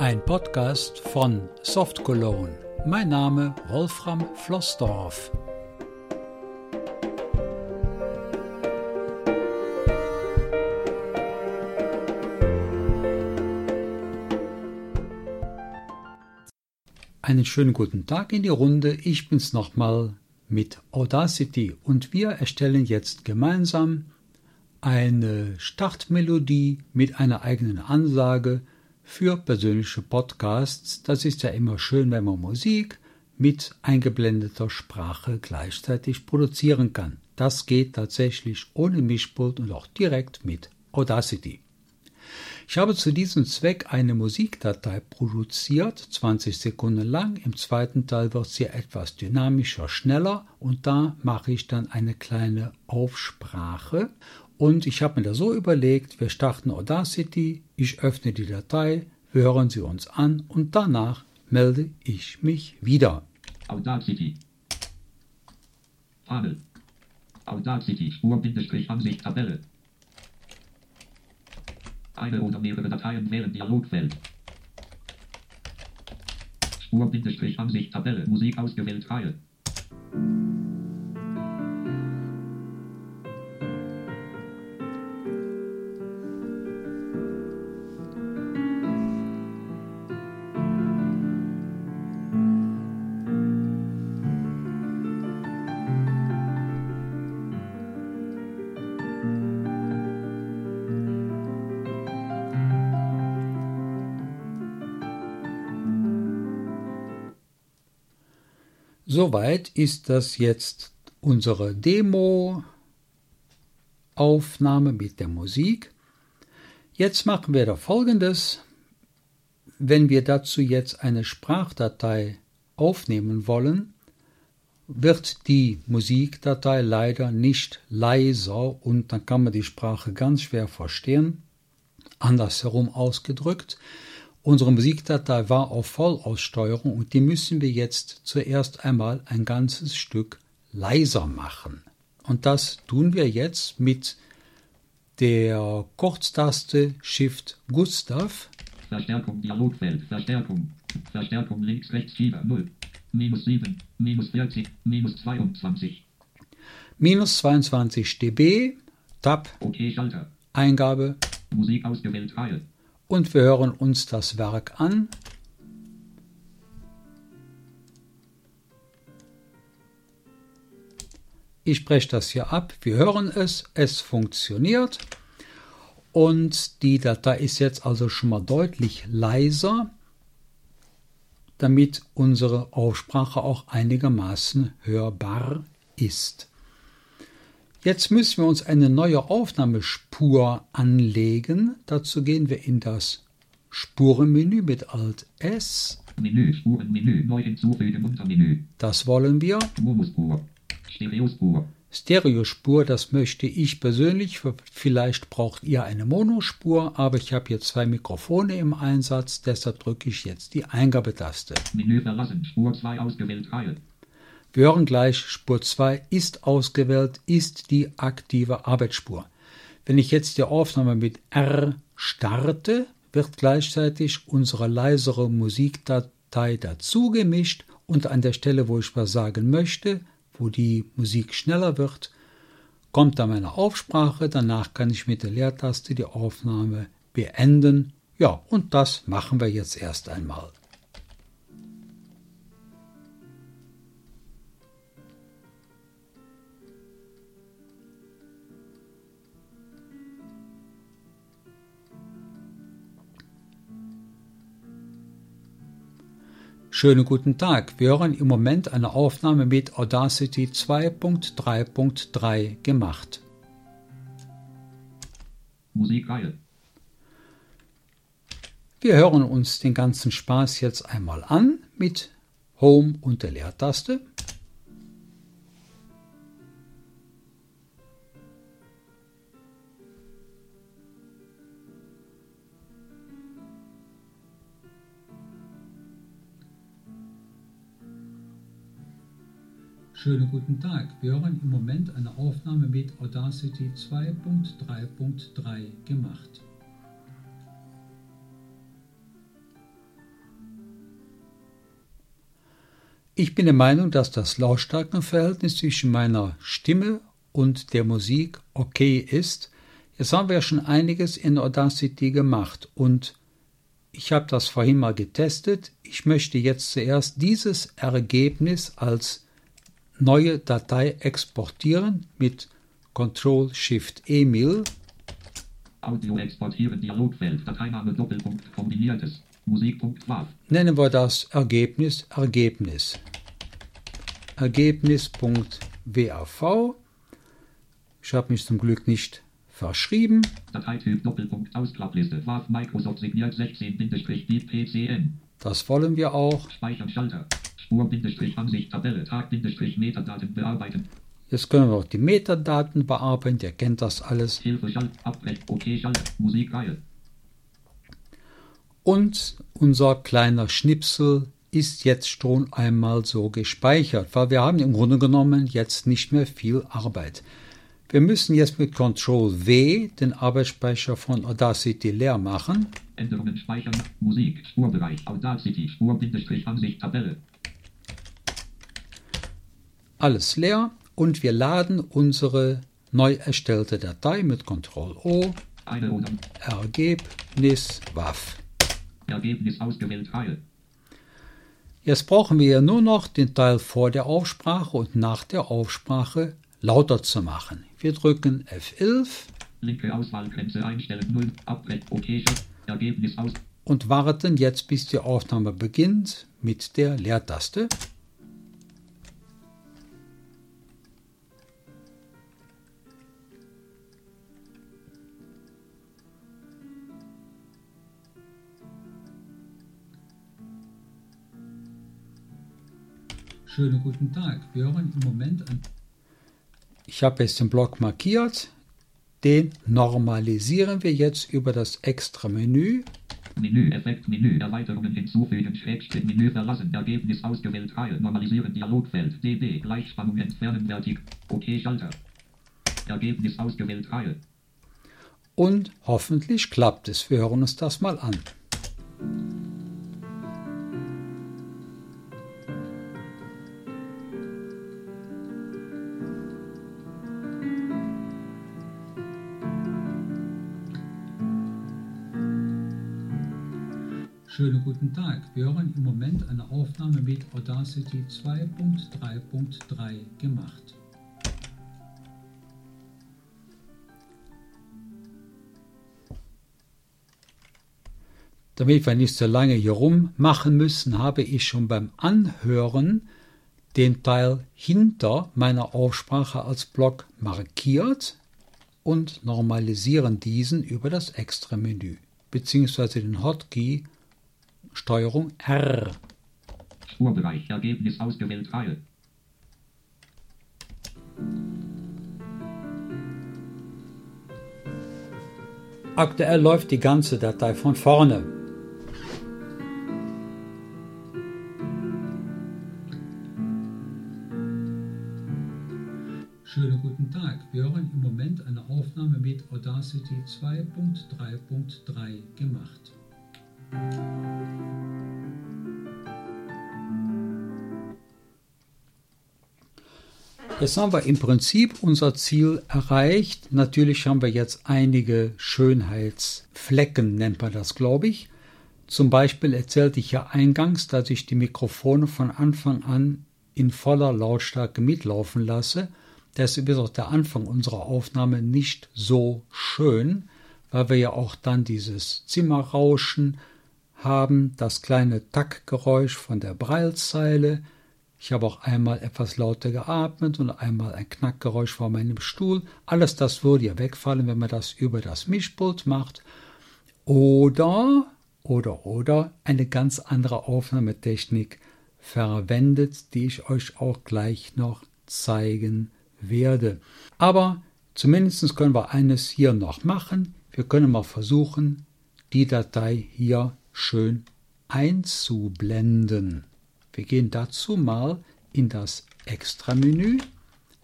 Ein Podcast von Soft Cologne. Mein Name Wolfram Flossdorf. Einen schönen guten Tag in die Runde. Ich bin's nochmal mit Audacity und wir erstellen jetzt gemeinsam eine Startmelodie mit einer eigenen Ansage für persönliche Podcasts. Das ist ja immer schön, wenn man Musik mit eingeblendeter Sprache gleichzeitig produzieren kann. Das geht tatsächlich ohne Mischpult und auch direkt mit Audacity. Ich habe zu diesem Zweck eine Musikdatei produziert, 20 Sekunden lang. Im zweiten Teil wird sie etwas dynamischer, schneller und da mache ich dann eine kleine Aufsprache. Und ich habe mir das so überlegt, wir starten Audacity, ich öffne die Datei, wir hören sie uns an und danach melde ich mich wieder. Audacity. Panel. Audacity, Spur-Ansicht, Tabelle. Eine oder mehrere Dateien wählen Dialogfeld. Spur-Ansicht Tabelle. Musik ausgewählt Reihe. Soweit ist das jetzt unsere Demo-Aufnahme mit der Musik. Jetzt machen wir da folgendes. Wenn wir dazu jetzt eine Sprachdatei aufnehmen wollen, wird die Musikdatei leider nicht leiser und dann kann man die Sprache ganz schwer verstehen. Andersherum ausgedrückt, Unsere Musikdatei war auf Vollaussteuerung und die müssen wir jetzt zuerst einmal ein ganzes Stück leiser machen. Und das tun wir jetzt mit der Kurztaste Shift Gustav. Verstärkung, Dialogfeld, Verstärkung, Verstärkung links, rechts, Schieber, 0, minus 7, minus 40, minus 22. Minus 22 dB, Tab, okay. Eingabe, Musik ausgewählt, Reihe, und wir hören uns das Werk an. Ich breche das hier ab. Wir hören es. Es funktioniert. Und die Datei ist jetzt also schon mal deutlich leiser, damit unsere Aussprache auch einigermaßen hörbar ist. Jetzt müssen wir uns eine neue Aufnahmespur anlegen. Dazu gehen wir in das Spurenmenü mit Alt S. Menü, Spurenmenü, neu hinzufügen, Untermenü. Das wollen wir. Monospur, Stereospur. Stereospur, das möchte ich persönlich. Vielleicht braucht ihr eine Monospur, aber ich habe hier zwei Mikrofone im Einsatz, deshalb drücke ich jetzt die Eingabetaste. Menü verlassen, Spur 2 ausgewählt, Reihe. Wir hören gleich, Spur 2 ist ausgewählt, ist die aktive Arbeitsspur. Wenn ich jetzt die Aufnahme mit R starte, wird gleichzeitig unsere leisere Musikdatei dazu gemischt und an der Stelle, wo ich was sagen möchte, wo die Musik schneller wird, kommt dann meine Aufsprache, danach kann ich mit der Leertaste die Aufnahme beenden. Ja, und das machen wir jetzt erst einmal. Schönen guten Tag. Wir hören im Moment eine Aufnahme mit Audacity 2.3.3 gemacht. Musikreihe. Wir hören uns den ganzen Spaß jetzt einmal an mit Home und der Leertaste. Schönen guten Tag. Wir hören im Moment eine Aufnahme mit Audacity 2.3.3 gemacht. Ich bin der Meinung, dass das Lautstärkenverhältnis zwischen meiner Stimme und der Musik okay ist. Jetzt haben wir schon einiges in Audacity gemacht und ich habe das vorhin mal getestet. Ich möchte jetzt zuerst dieses Ergebnis als neue Datei exportieren mit Ctrl Shift Emil. Audio exportieren Dialogfeld. Dateiname Doppelpunkt kombiniertes. Musik.wav. Nennen wir das Ergebnis Ergebnis. Ergebnis.wav. Ich habe mich zum Glück nicht verschrieben. Dateityp Doppelpunkt Ausklappliste. WAV Microsoft signiert 16-PCN. Das wollen wir auch. Speichern Schalter. Spur-Ansicht Tabelle Tag-Metadaten bearbeiten. Jetzt können wir auch die Metadaten bearbeiten. Ihr kennt das alles. Hilfe Schalt Abbrechen. Okay Schalter. Musikreihe. Und unser kleiner Schnipsel ist jetzt schon einmal so gespeichert, weil wir haben im Grunde genommen jetzt nicht mehr viel Arbeit. Wir müssen jetzt mit Ctrl W den Arbeitsspeicher von Audacity leer machen. Änderungen speichern. Musik. Spurbereich. Audacity. Spur-Ansicht Tabelle. Alles leer und wir laden unsere neu erstellte Datei mit Ctrl O. Ergebnis WAV. Ergebnis ausgewählt Reihe. Jetzt brauchen wir nur noch den Teil vor der Aufsprache und nach der Aufsprache lauter zu machen. Wir drücken F11 Linke Auswahlgrenze einstellen 0. Abbrechen. Schalter. Ergebnis aus. und warten jetzt, bis die Aufnahme beginnt mit der Leertaste. Schönen guten Tag. Wir hören im Moment ein. Ich habe jetzt den Block markiert. Den normalisieren wir jetzt über das extra Menü. Menü, Effekt, Menü, Erweiterungen hinzufügen, Schrägstrich, Menü verlassen, Ergebnis ausgewählt, Reihe, normalisieren, Dialogfeld, DB, Gleichspannung entfernen, Vertik, OK, Schalter. Ergebnis ausgewählt, Reihe. Und hoffentlich klappt es. Wir hören uns das mal an. Schönen guten Tag. Wir hören im Moment eine Aufnahme mit Audacity 2.3.3 gemacht. Damit wir nicht so lange hier rummachen müssen, habe ich schon beim Anhören den Teil hinter meiner Aussprache als Block markiert und normalisieren diesen über das Extra-Menü bzw. den Hotkey Steuerung R. Spurbereich, Ergebnis ausgewählt, Reihe. Aktuell läuft die ganze Datei von vorne. Schönen guten Tag. Wir hören im Moment eine Aufnahme mit Audacity 2.3.3 gemacht. Jetzt haben wir im Prinzip unser Ziel erreicht. Natürlich haben wir jetzt einige Schönheitsflecken, nennt man das, glaube ich. Zum Beispiel erzählte ich ja eingangs, dass ich die Mikrofone von Anfang an in voller Lautstärke mitlaufen lasse. Deshalb ist auch der Anfang unserer Aufnahme nicht so schön, weil wir ja auch dann dieses Zimmerrauschen haben, das kleine Tackgeräusch von der Breilzeile. Ich habe auch einmal etwas lauter geatmet und einmal ein Knackgeräusch vor meinem Stuhl. Alles das würde ja wegfallen, wenn man das über das Mischpult macht. Oder, oder, oder eine ganz andere Aufnahmetechnik verwendet, die ich euch auch gleich noch zeigen werde. Aber zumindest können wir eines hier noch machen. Wir können mal versuchen, die Datei hier schön einzublenden. Wir gehen dazu mal in das Extra-Menü,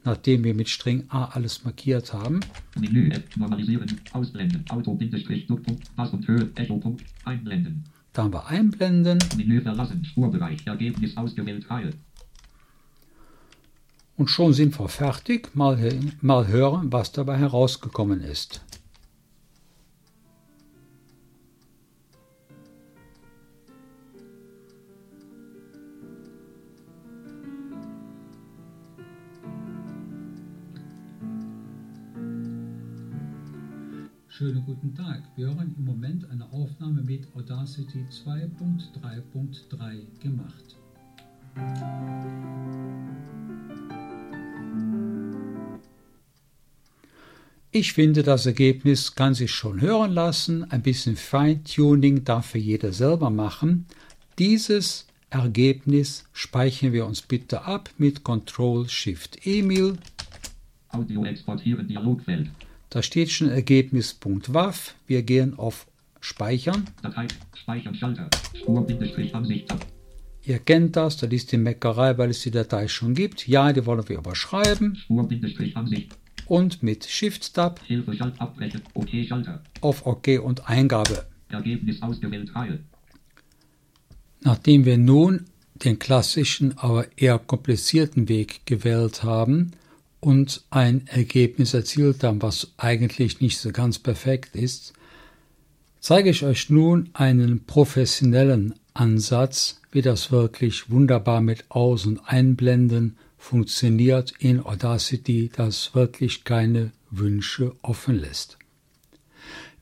nachdem wir mit String A alles markiert haben. Menü, App, normalisieren, ausblenden, Auto, Pass und Höhe, Echo, Punkt, einblenden. Da haben wir einblenden. Menü verlassen, Spurbereich, Ergebnis ausgewählt, Reihe. Und schon sind wir fertig. Mal, mal hören, was dabei herausgekommen ist. Schönen guten Tag. Wir hören im Moment eine Aufnahme mit Audacity 2.3.3 gemacht. Ich finde, das Ergebnis kann sich schon hören lassen. Ein bisschen Feintuning darf jeder selber machen. Dieses Ergebnis speichern wir uns bitte ab mit Ctrl Shift Emil. Audio exportieren Dialogfeld. Da steht schon Ergebnis.wav. Wir gehen auf Speichern. Datei, Speichern, Schalter, Spur-Ansicht ab. Ihr kennt das, das ist die Meckerei, weil es die Datei schon gibt. Ja, die wollen wir überschreiben. Spur-Ansicht. Und mit Shift-Tab Hilfe, Schalt, abbrechen, OK, Schalter. auf OK und Eingabe. Ergebnis ausgewählt. Nachdem wir nun den klassischen, aber eher komplizierten Weg gewählt haben, und ein Ergebnis erzielt haben, was eigentlich nicht so ganz perfekt ist, zeige ich euch nun einen professionellen Ansatz, wie das wirklich wunderbar mit Aus- und Einblenden funktioniert in Audacity, das wirklich keine Wünsche offen lässt.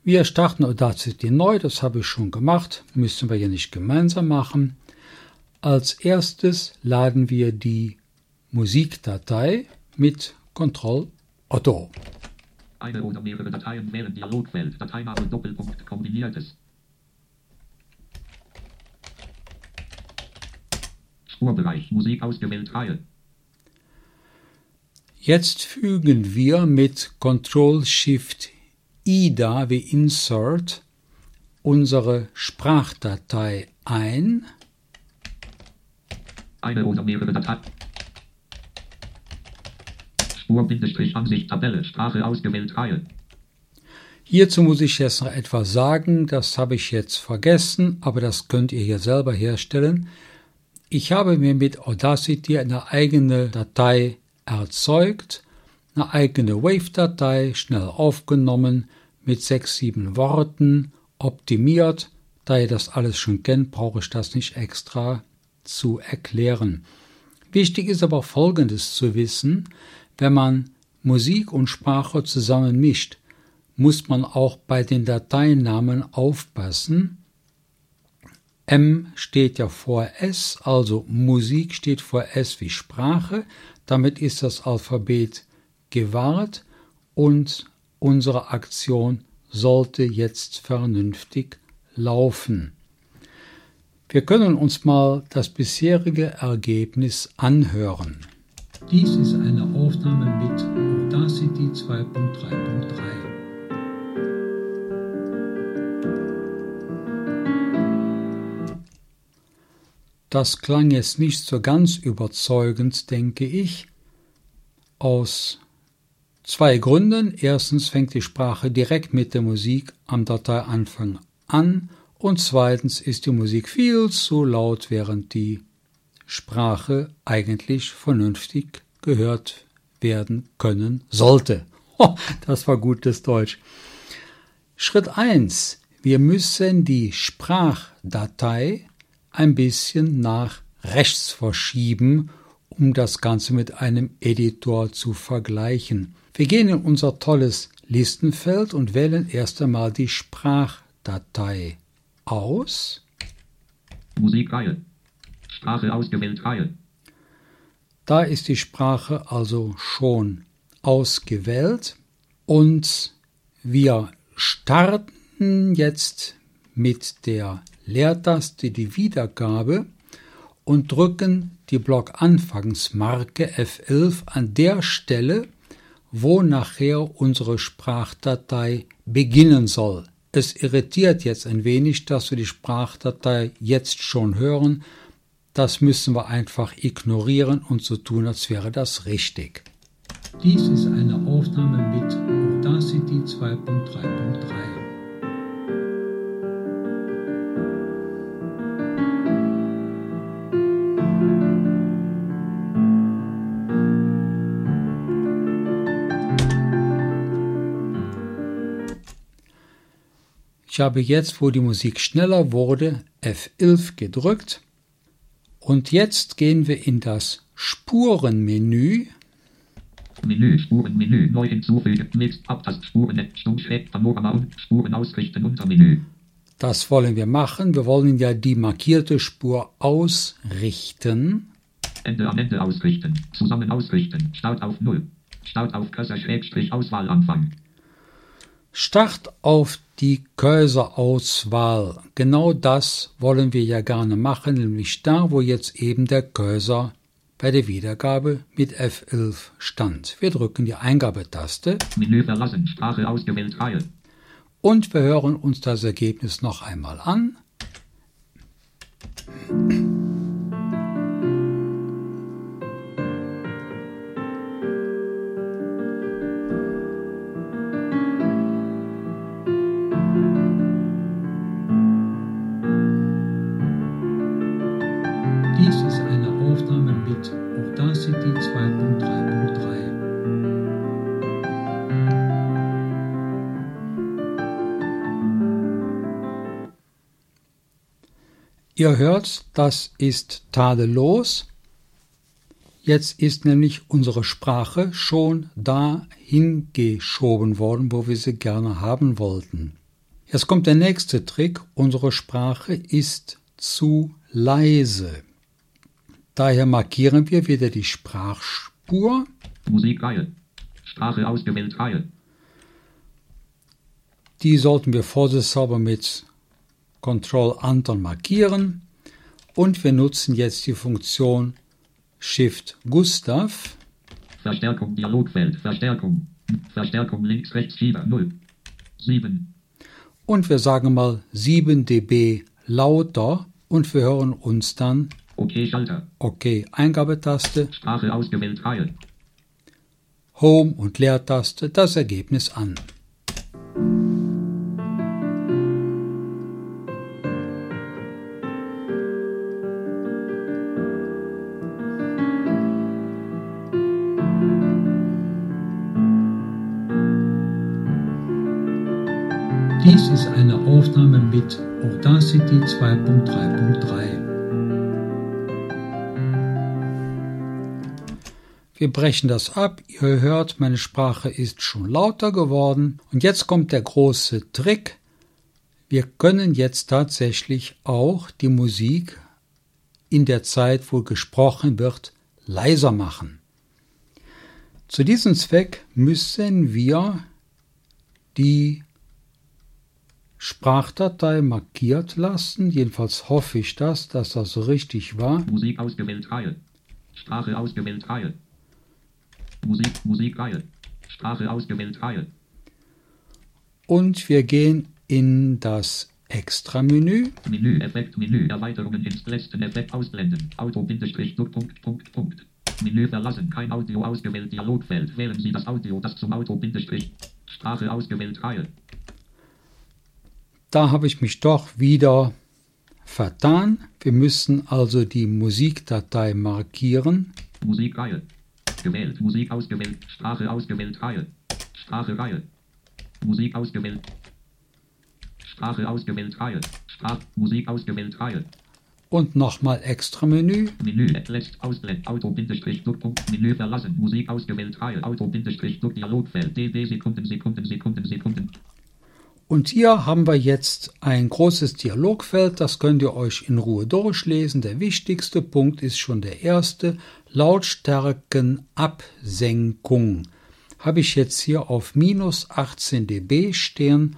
Wir starten Audacity neu, das habe ich schon gemacht, müssen wir ja nicht gemeinsam machen. Als erstes laden wir die Musikdatei mit Ctrl Otto. Eine oder mehrere Dateien wählen Dialogfeld. Dateiname Doppelpunkt kombiniertes. Spurbereich Musik ausgewählt Reihe. Jetzt fügen wir mit Ctrl Shift IDA wie Insert unsere Sprachdatei ein. Eine oder mehrere Dateien. Spur-Ansicht Tabelle Sprache ausgewählt Reihe. Hierzu muss ich jetzt noch etwas sagen, das habe ich jetzt vergessen, aber das könnt ihr hier selber herstellen. Ich habe mir mit Audacity eine eigene Datei erzeugt, eine eigene Wave-Datei, schnell aufgenommen, mit sechs, sieben Worten, optimiert. Da ihr das alles schon kennt, brauche ich das nicht extra zu erklären. Wichtig ist aber Folgendes zu wissen. Wenn man Musik und Sprache zusammen mischt, muss man auch bei den Dateinamen aufpassen. M steht ja vor S, also Musik steht vor S wie Sprache. Damit ist das Alphabet gewahrt und unsere Aktion sollte jetzt vernünftig laufen. Wir können uns mal das bisherige Ergebnis anhören. Dies ist eine 2.3.3. Das klang jetzt nicht so ganz überzeugend, denke ich, aus zwei Gründen. Erstens fängt die Sprache direkt mit der Musik am Dateianfang an und zweitens ist die Musik viel zu laut, während die Sprache eigentlich vernünftig gehört werden können sollte. das war gutes Deutsch. Schritt 1. Wir müssen die Sprachdatei ein bisschen nach rechts verschieben, um das Ganze mit einem Editor zu vergleichen. Wir gehen in unser tolles Listenfeld und wählen erst einmal die Sprachdatei aus. Musikreihe. Sprache ausgewählt Reihe. Da ist die Sprache also schon ausgewählt und wir starten jetzt mit der Leertaste die Wiedergabe und drücken die Blockanfangsmarke F11 an der Stelle, wo nachher unsere Sprachdatei beginnen soll. Es irritiert jetzt ein wenig, dass wir die Sprachdatei jetzt schon hören, das müssen wir einfach ignorieren und so tun, als wäre das richtig. Dies ist eine Aufnahme mit Audacity 2.3.3. Ich habe jetzt, wo die Musik schneller wurde, F11 gedrückt und jetzt gehen wir in das Spurenmenü. Menü, Spurenmenü, neu hinzufügen, Mix, Abtast, Spuren, Stummschräg, Panorama, Spuren ausrichten, Untermenü. Das wollen wir machen. Wir wollen ja die markierte Spur ausrichten. Ende am Ende ausrichten, zusammen ausrichten, Start auf 0, Start auf Cursor, Schrägstrich, Auswahl, Anfang. Start auf die Cursor-Auswahl. Genau das wollen wir ja gerne machen, nämlich da, wo jetzt eben der Cursor bei der Wiedergabe mit F11 stand. Wir drücken die Eingabetaste. Menü verlassen, Sprache ausgewählt, Reihe. Und wir hören uns das Ergebnis noch einmal an. Ihr hört, das ist tadellos. Jetzt ist nämlich unsere Sprache schon dahin geschoben worden, wo wir sie gerne haben wollten. Jetzt kommt der nächste Trick. Unsere Sprache ist zu leise. Daher markieren wir wieder die Sprachspur. Musikreihe. Sprache ausgewählt, Reihe. Die sollten wir vorsichtshalber mit Ctrl Anton markieren. Und wir nutzen jetzt die Funktion Shift Gustav. Verstärkung, Dialogfeld, Verstärkung. Verstärkung links, rechts, Schieber, 0. 7. Und wir sagen mal 7 dB lauter und wir hören uns dann OK, Schalter. OK Eingabetaste, Sprache ausgewählt, Reihe. Home und Leertaste das Ergebnis an. Mit Audacity 2.3.3. Wir brechen das ab. Ihr hört, meine Sprache ist schon lauter geworden. Und jetzt kommt der große Trick. Wir können jetzt tatsächlich auch die Musik in der Zeit, wo gesprochen wird, leiser machen. Zu diesem Zweck müssen wir die Sprachdatei markiert lassen. Jedenfalls hoffe ich das, dass das so richtig war. Musik ausgewählt, Reihe. Sprache ausgewählt, Reihe. Musik, Musikreihe. Sprache ausgewählt, Reihe. Und wir gehen in das Extra-Menü. Menü, Effekt, Menü, Erweiterungen ins letzten Effekt ausblenden. Auto, Bindestrich, Punkt, Punkt, Punkt. Menü verlassen, kein Audio ausgewählt, Dialogfeld. Wählen Sie das Audio, das zum Auto, Bindestrich. Sprache ausgewählt, Reihe. Da habe ich mich doch wieder vertan. Wir müssen also die Musikdatei markieren. Musikreihe. Gewählt, Musik ausgewählt, Sprache ausgewählt, Reihe. Sprache, Reihe. Musik ausgewählt. Sprache ausgewählt, Reihe. Sprach, Musik ausgewählt, Reihe. Und nochmal Extra-Menü. Menü, lässt, ausblend, Auto, Bindestrich, Druck, Punkt, Menü verlassen, Musik ausgewählt, Reihe, Auto, Bindestrich, Druck, Dialogfeld, dB, Sekunden, Sekunden, Sekunden, Sekunden. Und hier haben wir jetzt ein großes Dialogfeld, das könnt ihr euch in Ruhe durchlesen. Der wichtigste Punkt ist schon der erste, Lautstärkenabsenkung. Habe ich jetzt hier auf minus 18 dB stehen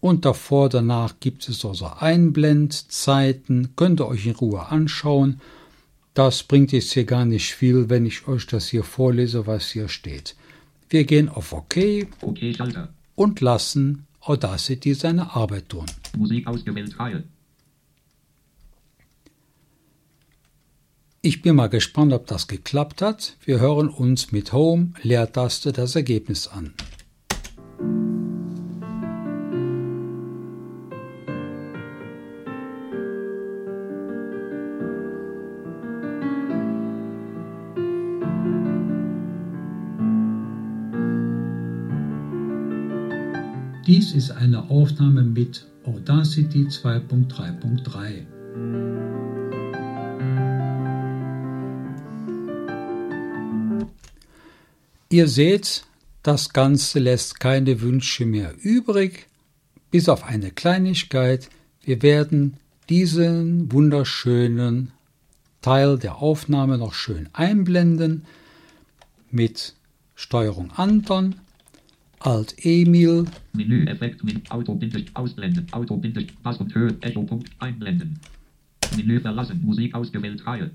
und davor, danach gibt es also Einblendzeiten, könnt ihr euch in Ruhe anschauen. Das bringt jetzt hier gar nicht viel, wenn ich euch das hier vorlese, was hier steht. Wir gehen auf OK OK, Schalter. und lassen Audacity seine Arbeit tun. Musik ausgewählt, Reihe. Ich bin mal gespannt, ob das geklappt hat. Wir hören uns mit Home Leertaste das Ergebnis an. Dies ist eine Aufnahme mit Audacity 2.3.3. Ihr seht, das Ganze lässt keine Wünsche mehr übrig, bis auf eine Kleinigkeit. Wir werden diesen wunderschönen Teil der Aufnahme noch schön einblenden mit Steuerung Anton, Alt Emil, Menü Effekt mit Auto ausblenden, Auto Bass und Höhe, Echo Punkt einblenden. Menü verlassen, Musik ausgewählt, Reihe.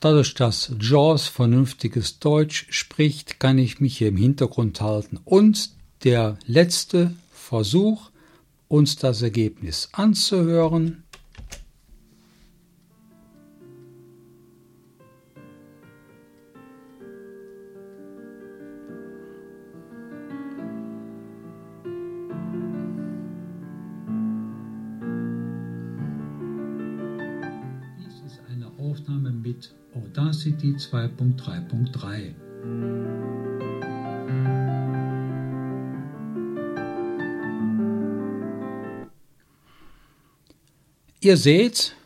Dadurch, dass JAWS vernünftiges Deutsch spricht, kann ich mich hier im Hintergrund halten. Und der letzte Versuch, uns das Ergebnis anzuhören. 2.3.3. Ihr seht,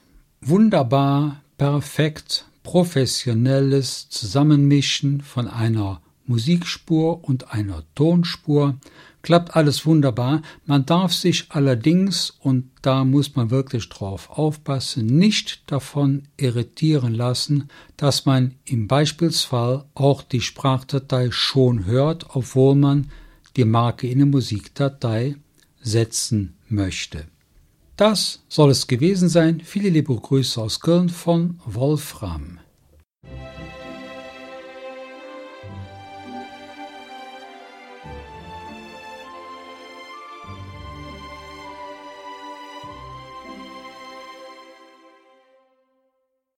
wunderbar, perfekt, professionelles Zusammenmischen von einer Musikspur und einer Tonspur. Klappt alles wunderbar. Man darf sich allerdings, und da muss man wirklich drauf aufpassen, nicht davon irritieren lassen, dass man im Beispielsfall auch die Sprachdatei schon hört, obwohl man die Marke in der Musikdatei setzen möchte. Das soll es gewesen sein. Viele liebe Grüße aus Köln von Wolfram.